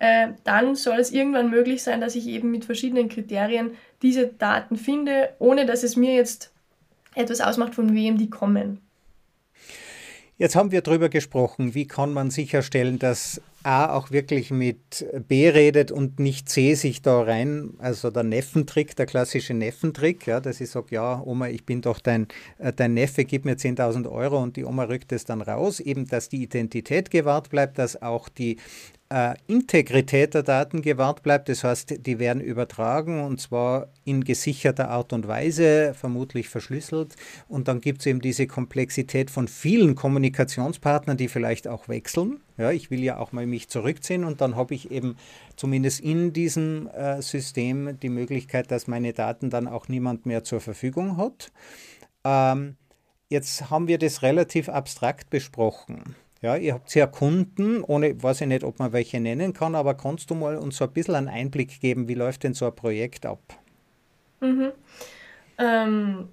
äh, dann soll es irgendwann möglich sein, dass ich eben mit verschiedenen Kriterien diese Daten finde, ohne dass es mir jetzt etwas ausmacht, von wem die kommen. Jetzt haben wir darüber gesprochen, wie kann man sicherstellen, dass A auch wirklich mit B redet und nicht C sich da rein, also der Neffentrick, der klassische Neffentrick, ja, dass ich sage, ja, Oma, ich bin doch dein, äh, dein Neffe, gib mir 10.000 Euro und die Oma rückt es dann raus, eben, dass die Identität gewahrt bleibt, dass auch die äh, Integrität der Daten gewahrt bleibt. Das heißt, die werden übertragen und zwar in gesicherter Art und Weise, vermutlich verschlüsselt. Und dann gibt es eben diese Komplexität von vielen Kommunikationspartnern, die vielleicht auch wechseln. Ja, ich will ja auch mal mich zurückziehen und dann habe ich eben zumindest in diesem äh, System die Möglichkeit, dass meine Daten dann auch niemand mehr zur Verfügung hat. Ähm, jetzt haben wir das relativ abstrakt besprochen. Ja, ihr habt ja Kunden, ohne, weiß ich nicht, ob man welche nennen kann, aber kannst du mal uns so ein bisschen einen Einblick geben, wie läuft denn so ein Projekt ab? Mhm. Ähm,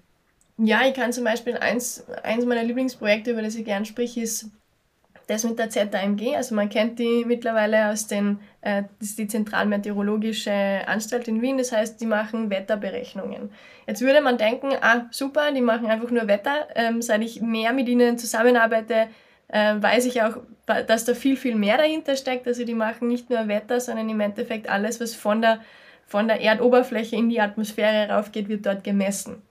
ja, ich kann zum Beispiel eins, eins meiner Lieblingsprojekte, über das ich gern spreche, ist das mit der ZAMG. Also man kennt die mittlerweile aus den, äh, das ist die Zentralmeteorologische Anstalt in Wien, das heißt, die machen Wetterberechnungen. Jetzt würde man denken, ah super, die machen einfach nur Wetter. Ähm, seit ich mehr mit ihnen zusammenarbeite, äh, weiß ich auch, dass da viel, viel mehr dahinter steckt. Also die machen nicht nur Wetter, sondern im Endeffekt alles, was von der, von der Erdoberfläche in die Atmosphäre raufgeht, wird dort gemessen.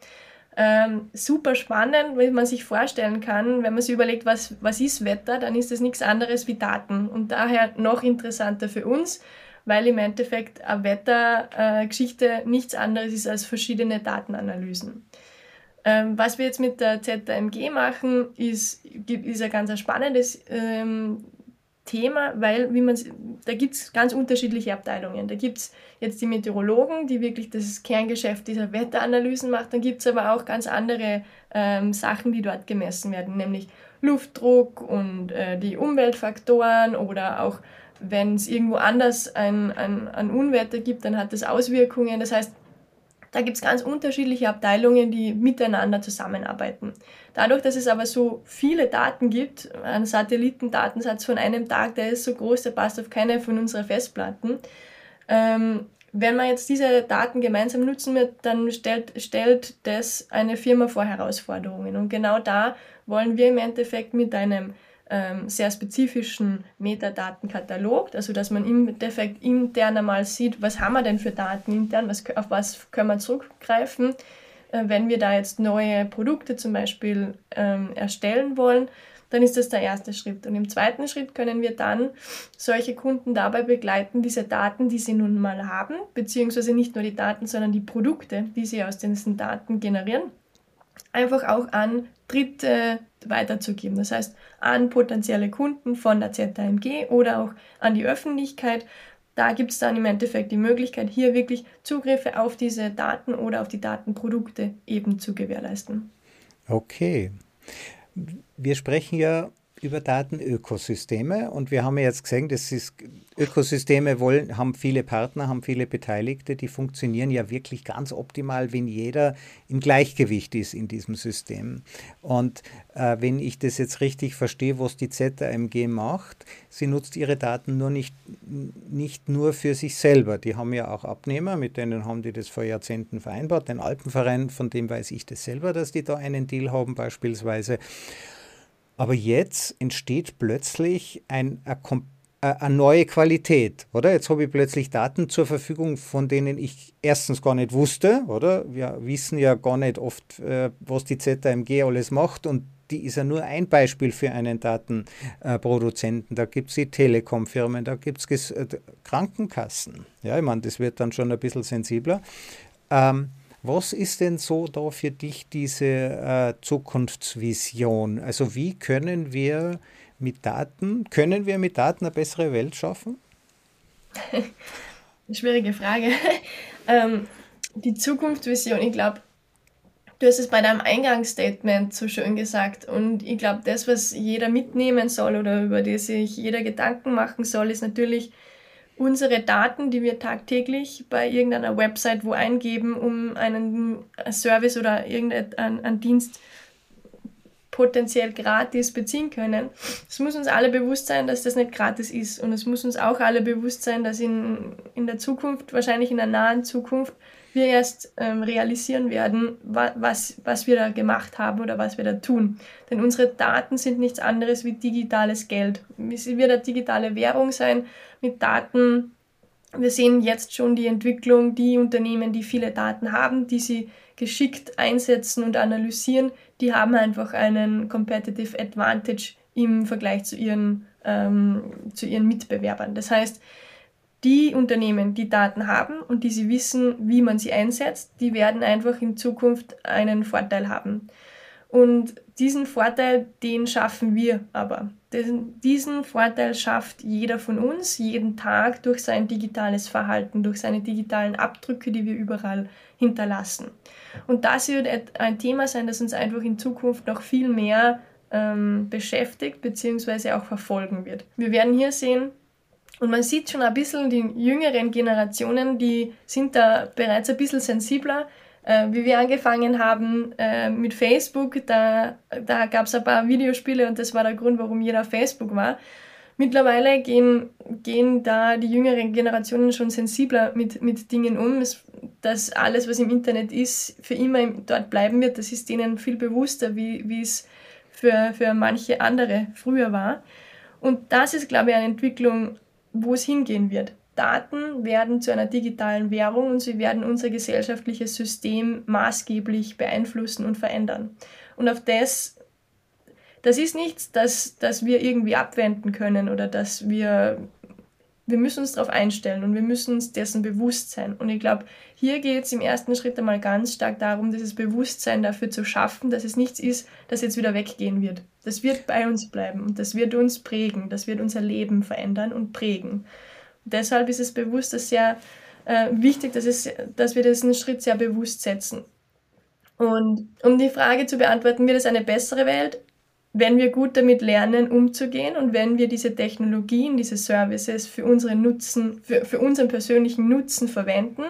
Ähm, super spannend, weil man sich vorstellen kann, wenn man sich überlegt, was, was ist Wetter, dann ist das nichts anderes wie Daten. Und daher noch interessanter für uns, weil im Endeffekt eine Wettergeschichte äh, nichts anderes ist als verschiedene Datenanalysen. Ähm, was wir jetzt mit der ZMG machen, ist, ist ein ganz spannendes ähm, Thema, weil wie da gibt es ganz unterschiedliche Abteilungen. Da gibt es jetzt die Meteorologen, die wirklich das Kerngeschäft dieser Wetteranalysen machen. Dann gibt es aber auch ganz andere ähm, Sachen, die dort gemessen werden, nämlich Luftdruck und äh, die Umweltfaktoren oder auch wenn es irgendwo anders ein, ein, ein Unwetter gibt, dann hat das Auswirkungen. Das heißt, da gibt es ganz unterschiedliche Abteilungen, die miteinander zusammenarbeiten. Dadurch, dass es aber so viele Daten gibt, ein Satellitendatensatz von einem Tag, der ist so groß, der passt auf keine von unseren Festplatten. Ähm, wenn man jetzt diese Daten gemeinsam nutzen wird, dann stellt, stellt das eine Firma vor Herausforderungen. Und genau da wollen wir im Endeffekt mit einem ähm, sehr spezifischen Metadatenkatalog, also dass man im Endeffekt intern einmal sieht, was haben wir denn für Daten intern, was, auf was können wir zurückgreifen, äh, wenn wir da jetzt neue Produkte zum Beispiel ähm, erstellen wollen, dann ist das der erste Schritt. Und im zweiten Schritt können wir dann solche Kunden dabei begleiten, diese Daten, die sie nun mal haben, beziehungsweise nicht nur die Daten, sondern die Produkte, die sie aus diesen Daten generieren, einfach auch an Dritte weiterzugeben. Das heißt, an potenzielle Kunden von der ZAMG oder auch an die Öffentlichkeit. Da gibt es dann im Endeffekt die Möglichkeit, hier wirklich Zugriffe auf diese Daten oder auf die Datenprodukte eben zu gewährleisten. Okay. Wir sprechen ja über Datenökosysteme und wir haben ja jetzt gesehen, dass ist, Ökosysteme wollen, haben viele Partner, haben viele Beteiligte, die funktionieren ja wirklich ganz optimal, wenn jeder im Gleichgewicht ist in diesem System. Und äh, wenn ich das jetzt richtig verstehe, was die ZAMG macht, sie nutzt ihre Daten nur nicht, nicht nur für sich selber. Die haben ja auch Abnehmer, mit denen haben die das vor Jahrzehnten vereinbart. Den Alpenverein, von dem weiß ich das selber, dass die da einen Deal haben beispielsweise. Aber jetzt entsteht plötzlich ein, eine neue Qualität, oder? Jetzt habe ich plötzlich Daten zur Verfügung, von denen ich erstens gar nicht wusste, oder? Wir wissen ja gar nicht oft, äh, was die ZMG alles macht und die ist ja nur ein Beispiel für einen Datenproduzenten. Da gibt es die Telekom-Firmen, da gibt es äh, Krankenkassen. Ja, ich meine, das wird dann schon ein bisschen sensibler. Ähm, was ist denn so da für dich diese äh, Zukunftsvision? Also wie können wir mit Daten, können wir mit Daten eine bessere Welt schaffen? Schwierige Frage. ähm, die Zukunftsvision, ich glaube, du hast es bei deinem Eingangsstatement so schön gesagt und ich glaube, das, was jeder mitnehmen soll oder über das sich jeder Gedanken machen soll, ist natürlich, unsere Daten, die wir tagtäglich bei irgendeiner Website wo eingeben, um einen Service oder irgendeinen Dienst potenziell gratis beziehen können. Es muss uns alle bewusst sein, dass das nicht gratis ist. Und es muss uns auch alle bewusst sein, dass in, in der Zukunft, wahrscheinlich in der nahen Zukunft, wir erst ähm, realisieren werden, wa was, was wir da gemacht haben oder was wir da tun. Denn unsere Daten sind nichts anderes wie digitales Geld. Es wird eine digitale Währung sein mit Daten. Wir sehen jetzt schon die Entwicklung, die Unternehmen, die viele Daten haben, die sie geschickt einsetzen und analysieren, die haben einfach einen Competitive Advantage im Vergleich zu ihren, ähm, zu ihren Mitbewerbern. Das heißt, die Unternehmen, die Daten haben und die sie wissen, wie man sie einsetzt, die werden einfach in Zukunft einen Vorteil haben. Und diesen Vorteil, den schaffen wir aber. Diesen Vorteil schafft jeder von uns jeden Tag durch sein digitales Verhalten, durch seine digitalen Abdrücke, die wir überall hinterlassen. Und das wird ein Thema sein, das uns einfach in Zukunft noch viel mehr ähm, beschäftigt bzw. auch verfolgen wird. Wir werden hier sehen, und man sieht schon ein bisschen, die jüngeren Generationen, die sind da bereits ein bisschen sensibler. Äh, wie wir angefangen haben äh, mit Facebook, da, da gab es ein paar Videospiele und das war der Grund, warum jeder auf Facebook war. Mittlerweile gehen, gehen da die jüngeren Generationen schon sensibler mit, mit Dingen um. Es, dass alles, was im Internet ist, für immer dort bleiben wird, das ist denen viel bewusster, wie, wie es für, für manche andere früher war. Und das ist, glaube ich, eine Entwicklung, wo es hingehen wird. Daten werden zu einer digitalen Währung und sie werden unser gesellschaftliches System maßgeblich beeinflussen und verändern. Und auf das, das ist nichts, das, das wir irgendwie abwenden können oder dass wir wir müssen uns darauf einstellen und wir müssen uns dessen bewusst sein. Und ich glaube, hier geht es im ersten Schritt einmal ganz stark darum, dieses Bewusstsein dafür zu schaffen, dass es nichts ist, das jetzt wieder weggehen wird. Das wird bei uns bleiben und das wird uns prägen, das wird unser Leben verändern und prägen. Und deshalb ist es bewusst, dass sehr äh, wichtig, dass, es, dass wir diesen Schritt sehr bewusst setzen. Und um die Frage zu beantworten, wird es eine bessere Welt? Wenn wir gut damit lernen, umzugehen und wenn wir diese Technologien, diese Services für unseren Nutzen, für, für unseren persönlichen Nutzen verwenden,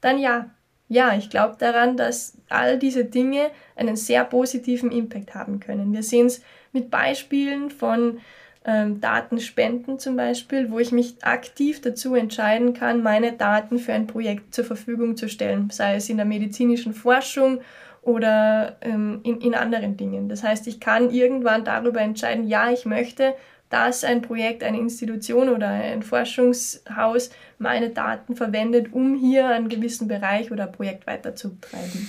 dann ja. Ja, ich glaube daran, dass all diese Dinge einen sehr positiven Impact haben können. Wir sehen es mit Beispielen von ähm, Datenspenden zum Beispiel, wo ich mich aktiv dazu entscheiden kann, meine Daten für ein Projekt zur Verfügung zu stellen, sei es in der medizinischen Forschung oder ähm, in, in anderen Dingen. Das heißt, ich kann irgendwann darüber entscheiden, ja, ich möchte, dass ein Projekt, eine Institution oder ein Forschungshaus meine Daten verwendet, um hier einen gewissen Bereich oder Projekt weiterzutreiben.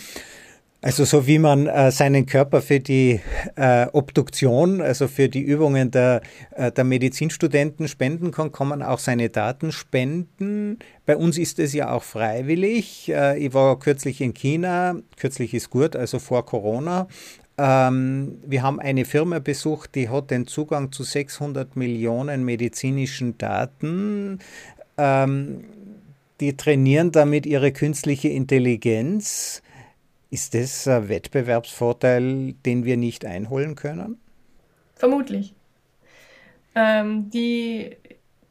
Also so wie man äh, seinen Körper für die äh, Obduktion, also für die Übungen der, äh, der Medizinstudenten spenden kann, kann man auch seine Daten spenden. Bei uns ist es ja auch freiwillig. Äh, ich war kürzlich in China, kürzlich ist gut, also vor Corona. Ähm, wir haben eine Firma besucht, die hat den Zugang zu 600 Millionen medizinischen Daten. Ähm, die trainieren damit ihre künstliche Intelligenz ist das ein Wettbewerbsvorteil, den wir nicht einholen können? Vermutlich. Ähm, die,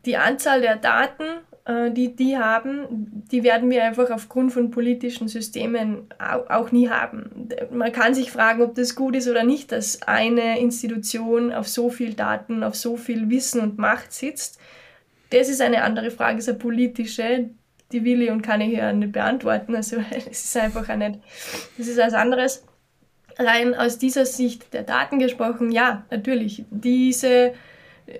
die Anzahl der Daten, äh, die die haben, die werden wir einfach aufgrund von politischen Systemen auch, auch nie haben. Man kann sich fragen, ob das gut ist oder nicht, dass eine Institution auf so viel Daten, auf so viel Wissen und Macht sitzt. Das ist eine andere Frage, ist eine politische, die will ich und kann ich ja nicht beantworten. Also es ist einfach auch nicht, das ist was anderes. Rein aus dieser Sicht der Daten gesprochen, ja, natürlich. Diese,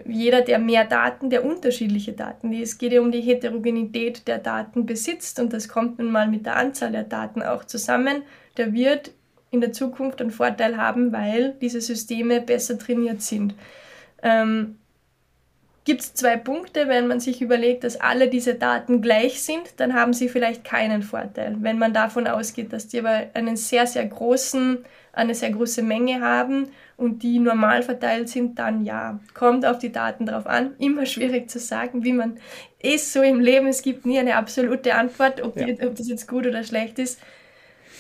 jeder, der mehr Daten, der unterschiedliche Daten, es geht ja um die Heterogenität der Daten besitzt und das kommt nun mal mit der Anzahl der Daten auch zusammen, der wird in der Zukunft einen Vorteil haben, weil diese Systeme besser trainiert sind. Ähm, gibt es zwei Punkte. Wenn man sich überlegt, dass alle diese Daten gleich sind, dann haben sie vielleicht keinen Vorteil. Wenn man davon ausgeht, dass die aber einen sehr, sehr großen, eine sehr große Menge haben und die normal verteilt sind, dann ja, kommt auf die Daten drauf an. Immer schwierig zu sagen, wie man ist so im Leben. Es gibt nie eine absolute Antwort, ob, die, ob das jetzt gut oder schlecht ist.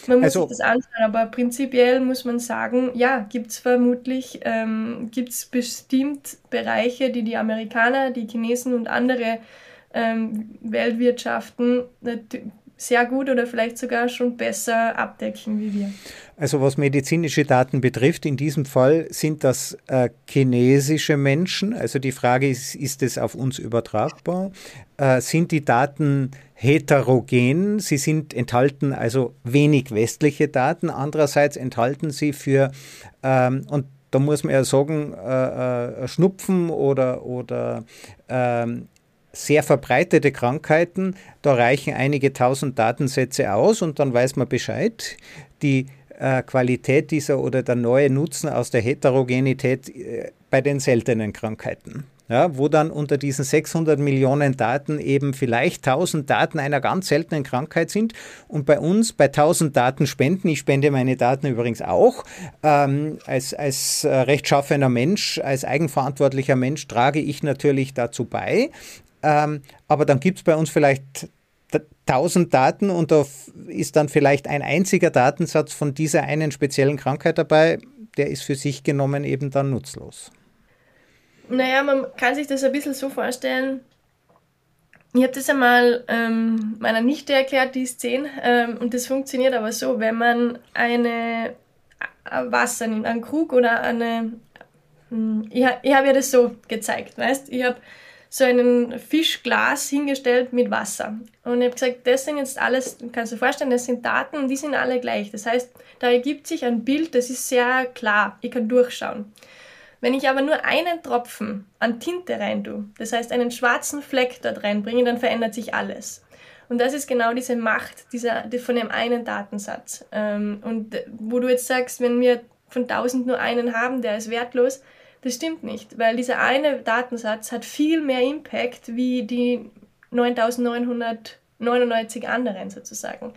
Man muss also, sich das anschauen, aber prinzipiell muss man sagen, ja, gibt es vermutlich, ähm, gibt es bestimmt Bereiche, die die Amerikaner, die Chinesen und andere ähm, Weltwirtschaften sehr gut oder vielleicht sogar schon besser abdecken wie wir. Also was medizinische Daten betrifft, in diesem Fall sind das äh, chinesische Menschen. Also die Frage ist, ist es auf uns übertragbar? Äh, sind die Daten heterogen? Sie sind enthalten also wenig westliche Daten. Andererseits enthalten sie für, ähm, und da muss man ja sagen, äh, äh Schnupfen oder, oder ähm, sehr verbreitete Krankheiten, da reichen einige tausend Datensätze aus und dann weiß man Bescheid. Die äh, Qualität dieser oder der neue Nutzen aus der Heterogenität äh, bei den seltenen Krankheiten. Ja, wo dann unter diesen 600 Millionen Daten eben vielleicht 1000 Daten einer ganz seltenen Krankheit sind. Und bei uns, bei 1000 Daten spenden, ich spende meine Daten übrigens auch, ähm, als, als äh, rechtschaffener Mensch, als eigenverantwortlicher Mensch trage ich natürlich dazu bei, ähm, aber dann gibt es bei uns vielleicht 1000 Daten und da ist dann vielleicht ein einziger Datensatz von dieser einen speziellen Krankheit dabei, der ist für sich genommen eben dann nutzlos. Naja, man kann sich das ein bisschen so vorstellen. Ich habe das einmal ähm, meiner Nichte erklärt, die ist 10, ähm, und das funktioniert aber so, wenn man eine äh, Wasser nimmt, einen Krug oder eine. Hm, ich, ich habe ja das so gezeigt, weißt Ich habe so ein Fischglas hingestellt mit Wasser. Und ich habe gesagt, das sind jetzt alles, kannst du dir vorstellen, das sind Daten und die sind alle gleich. Das heißt, da ergibt sich ein Bild, das ist sehr klar, ich kann durchschauen. Wenn ich aber nur einen Tropfen an Tinte rein tue, das heißt einen schwarzen Fleck dort reinbringe, dann verändert sich alles. Und das ist genau diese Macht dieser, von dem einen Datensatz. Ähm, und wo du jetzt sagst, wenn wir von 1000 nur einen haben, der ist wertlos, Das stimmt nicht, weil dieser eine Datensatz hat viel mehr Impact wie die 9999 anderen sozusagen.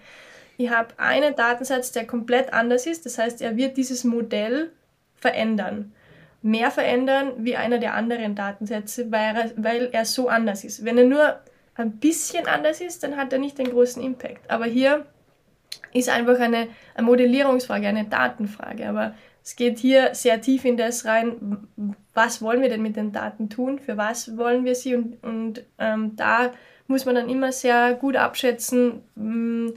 Ich habe einen Datensatz, der komplett anders ist, das heißt, er wird dieses Modell verändern. Mehr verändern wie einer der anderen Datensätze, weil er, weil er so anders ist. Wenn er nur ein bisschen anders ist, dann hat er nicht den großen Impact. Aber hier ist einfach eine, eine Modellierungsfrage, eine Datenfrage. Aber es geht hier sehr tief in das rein, was wollen wir denn mit den Daten tun, für was wollen wir sie und, und ähm, da muss man dann immer sehr gut abschätzen. Hm,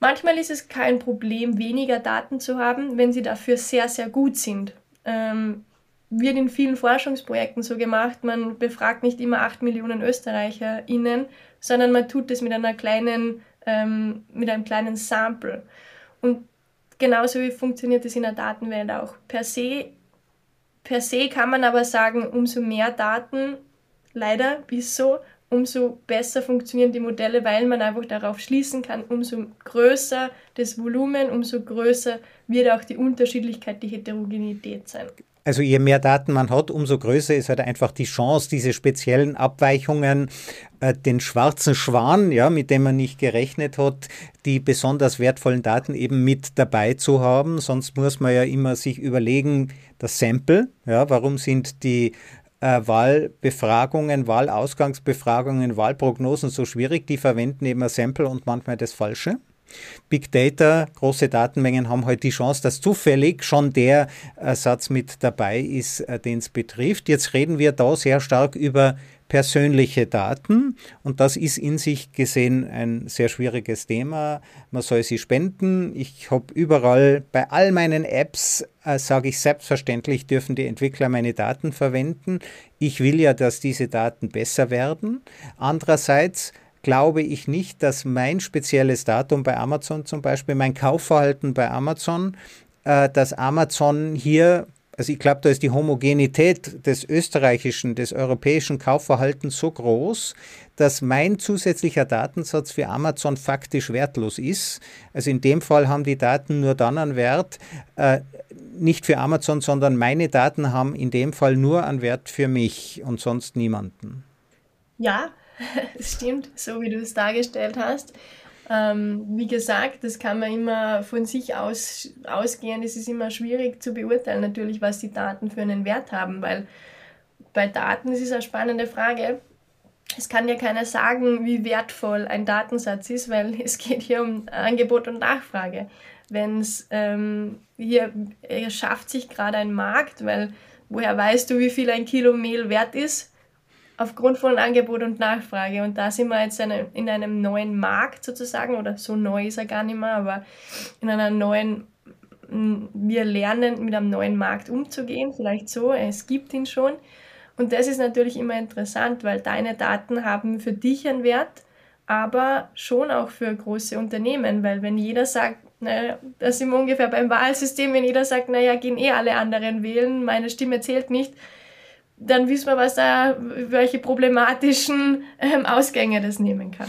manchmal ist es kein Problem, weniger Daten zu haben, wenn sie dafür sehr, sehr gut sind. Ähm, wird in vielen Forschungsprojekten so gemacht, man befragt nicht immer 8 Millionen ÖsterreicherInnen, sondern man tut es mit ähm, mit einem kleinen Sample. Und genauso wie funktioniert es in der Datenwelt auch. Per se, per se kann man aber sagen, umso mehr Daten, leider ist so, umso besser funktionieren die Modelle, weil man einfach darauf schließen kann, umso größer das Volumen, umso größer wird auch die Unterschiedlichkeit, die Heterogenität sein. Also je mehr Daten man hat, umso größer ist halt einfach die Chance, diese speziellen Abweichungen, äh, den schwarzen Schwan, ja, mit dem man nicht gerechnet hat, die besonders wertvollen Daten eben mit dabei zu haben. Sonst muss man ja immer sich überlegen, das Sample, ja, warum sind die äh, Wahlbefragungen, Wahlausgangsbefragungen, Wahlprognosen so schwierig? Die verwenden eben ein Sample und manchmal das Falsche. Big Data, große Datenmengen haben halt die Chance, dass zufällig schon der Satz mit dabei ist, äh, den es betrifft. Jetzt reden wir da sehr stark über persönliche Daten und das ist in sich gesehen ein sehr schwieriges Thema. Man soll sie spenden. Ich habe überall bei all meinen Apps, äh, sage ich selbstverständlich, dürfen die Entwickler meine Daten verwenden. Ich will ja, dass diese Daten besser werden. Andererseits glaube ich nicht, dass mein spezielles Datum bei Amazon zum Beispiel, mein Kaufverhalten bei Amazon, äh, dass Amazon hier, also ich glaube, da ist die Homogenität des österreichischen, des europäischen Kaufverhaltens so groß, dass mein zusätzlicher Datensatz für Amazon faktisch wertlos ist. Also in dem Fall haben die Daten nur dann einen Wert, äh, nicht für Amazon, sondern meine Daten haben in dem Fall nur einen Wert für mich und sonst niemanden. Ja, es stimmt, so wie du es dargestellt hast. Ähm, wie gesagt, das kann man immer von sich aus ausgehen. Es ist immer schwierig zu beurteilen, natürlich, was die Daten für einen Wert haben, weil bei Daten ist es eine spannende Frage. Es kann ja keiner sagen, wie wertvoll ein Datensatz ist, weil es geht hier um Angebot und Nachfrage. Wenn es ähm, hier schafft sich gerade ein Markt, weil woher weißt du, wie viel ein Kilo Mehl wert ist? Aufgrund von Angebot und Nachfrage. Und da sind wir jetzt in einem neuen Markt sozusagen, oder so neu ist er gar nicht mehr, aber in einer neuen, wir lernen mit einem neuen Markt umzugehen, vielleicht so, es gibt ihn schon. Und das ist natürlich immer interessant, weil deine Daten haben für dich einen Wert, aber schon auch für große Unternehmen, weil wenn jeder sagt, naja, das sind wir ungefähr beim Wahlsystem, wenn jeder sagt, naja, gehen eh alle anderen wählen, meine Stimme zählt nicht, dann wissen wir, was da, welche problematischen ähm, Ausgänge das nehmen kann.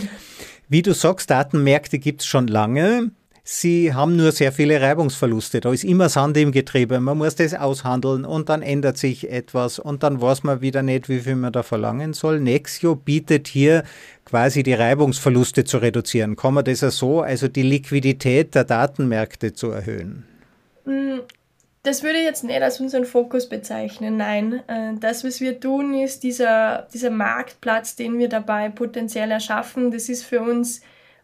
Wie du sagst, Datenmärkte gibt es schon lange. Sie haben nur sehr viele Reibungsverluste. Da ist immer Sand im Getriebe. Man muss das aushandeln und dann ändert sich etwas und dann weiß man wieder nicht, wie viel man da verlangen soll. Nexio bietet hier quasi die Reibungsverluste zu reduzieren. Kann man das so, also die Liquidität der Datenmärkte zu erhöhen? Das würde ich jetzt nicht als unseren Fokus bezeichnen, nein. Äh, das, was wir tun, ist dieser, dieser Marktplatz, den wir dabei potenziell erschaffen, das ist für uns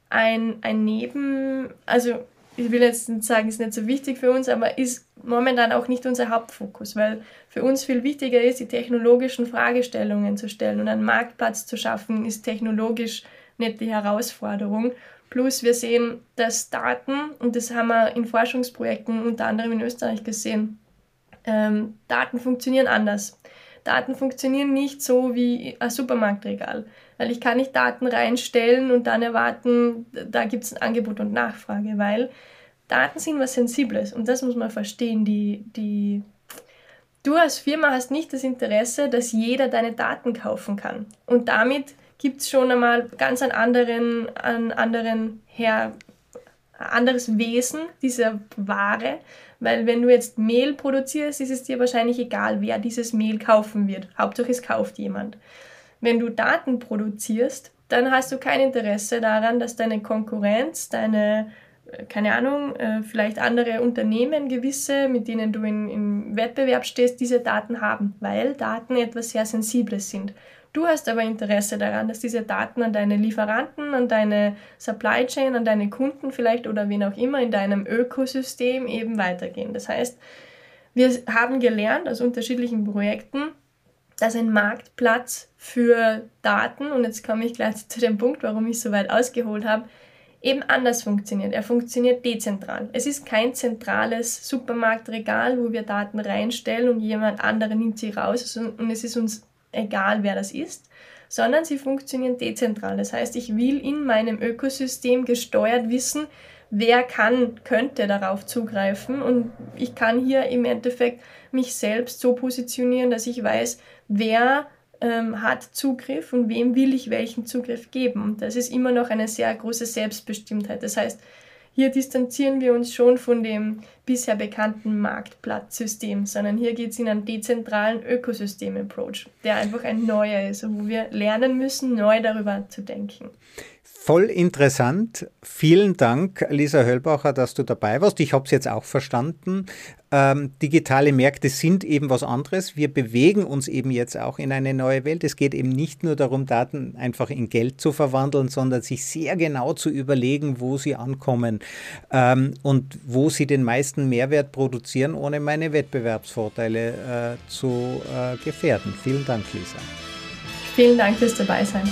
ein, ein Neben, also ich will jetzt nicht sagen, ist nicht so wichtig für uns, aber ist momentan auch nicht unser Hauptfokus, weil für uns viel wichtiger ist, die technologischen Fragestellungen zu stellen und einen Marktplatz zu schaffen, ist technologisch nicht die Herausforderung. Plus wir sehen, dass Daten, und das haben wir in Forschungsprojekten unter anderem in Österreich gesehen, ähm, Daten funktionieren anders. Daten funktionieren nicht so wie ein Supermarktregal, weil ich kann nicht Daten reinstellen und dann erwarten, da gibt es ein Angebot und Nachfrage, weil Daten sind was Sensibles und das muss man verstehen. Die, die, du als Firma hast nicht das Interesse, dass jeder deine Daten kaufen kann und damit gibt es schon einmal ganz einen anderen, einen anderen her, anderes Wesen dieser Ware, Weil wenn du jetzt Mehl produzierst, ist es dir wahrscheinlich egal, wer dieses Mehl kaufen wird. Hauptsache es kauft jemand. Wenn du Daten produzierst, dann hast du kein Interesse daran, dass deine Konkurrenz, deine, äh, keine Ahnung, äh, vielleicht andere Unternehmen, gewisse, mit denen du in Wettbewerb stehst, diese Daten haben, weil Daten etwas sehr Sensibles sind. Du hast aber Interesse daran, dass diese Daten an deine Lieferanten, an deine Supply Chain, an deine Kunden vielleicht oder wen auch immer in deinem Ökosystem eben weitergehen. Das heißt, wir haben gelernt aus unterschiedlichen Projekten, dass ein Marktplatz für Daten, und jetzt komme ich gleich zu dem Punkt, warum ich so weit ausgeholt habe, eben anders funktioniert. Er funktioniert dezentral. Es ist kein zentrales Supermarktregal, wo wir Daten reinstellen und jemand andere nimmt sie raus und es ist uns egal, wer das ist, sondern sie funktionieren dezentral. Das heißt, ich will in meinem Ökosystem gesteuert wissen, wer kann, könnte darauf zugreifen und ich kann hier im Endeffekt mich selbst so positionieren, dass ich weiß, wer ähm, hat Zugriff und wem will ich welchen Zugriff geben. Und das ist immer noch eine sehr große Selbstbestimmtheit. Das heißt, hier distanzieren wir uns schon von dem bisher bekannten Marktplatzsystem, sondern hier geht es in einen dezentralen Ökosystem-Approach, der einfach ein neuer ist, wo wir lernen müssen, neu darüber zu denken. Voll interessant. Vielen Dank, Lisa Höllbacher, dass du dabei warst. Ich habe es jetzt auch verstanden. Ähm, digitale Märkte sind eben was anderes. Wir bewegen uns eben jetzt auch in eine neue Welt. Es geht eben nicht nur darum, Daten einfach in Geld zu verwandeln, sondern sich sehr genau zu überlegen, wo sie ankommen ähm, und wo sie den meisten Mehrwert produzieren, ohne meine Wettbewerbsvorteile äh, zu äh, gefährden. Vielen Dank, Lisa. Vielen Dank fürs Dabeisein.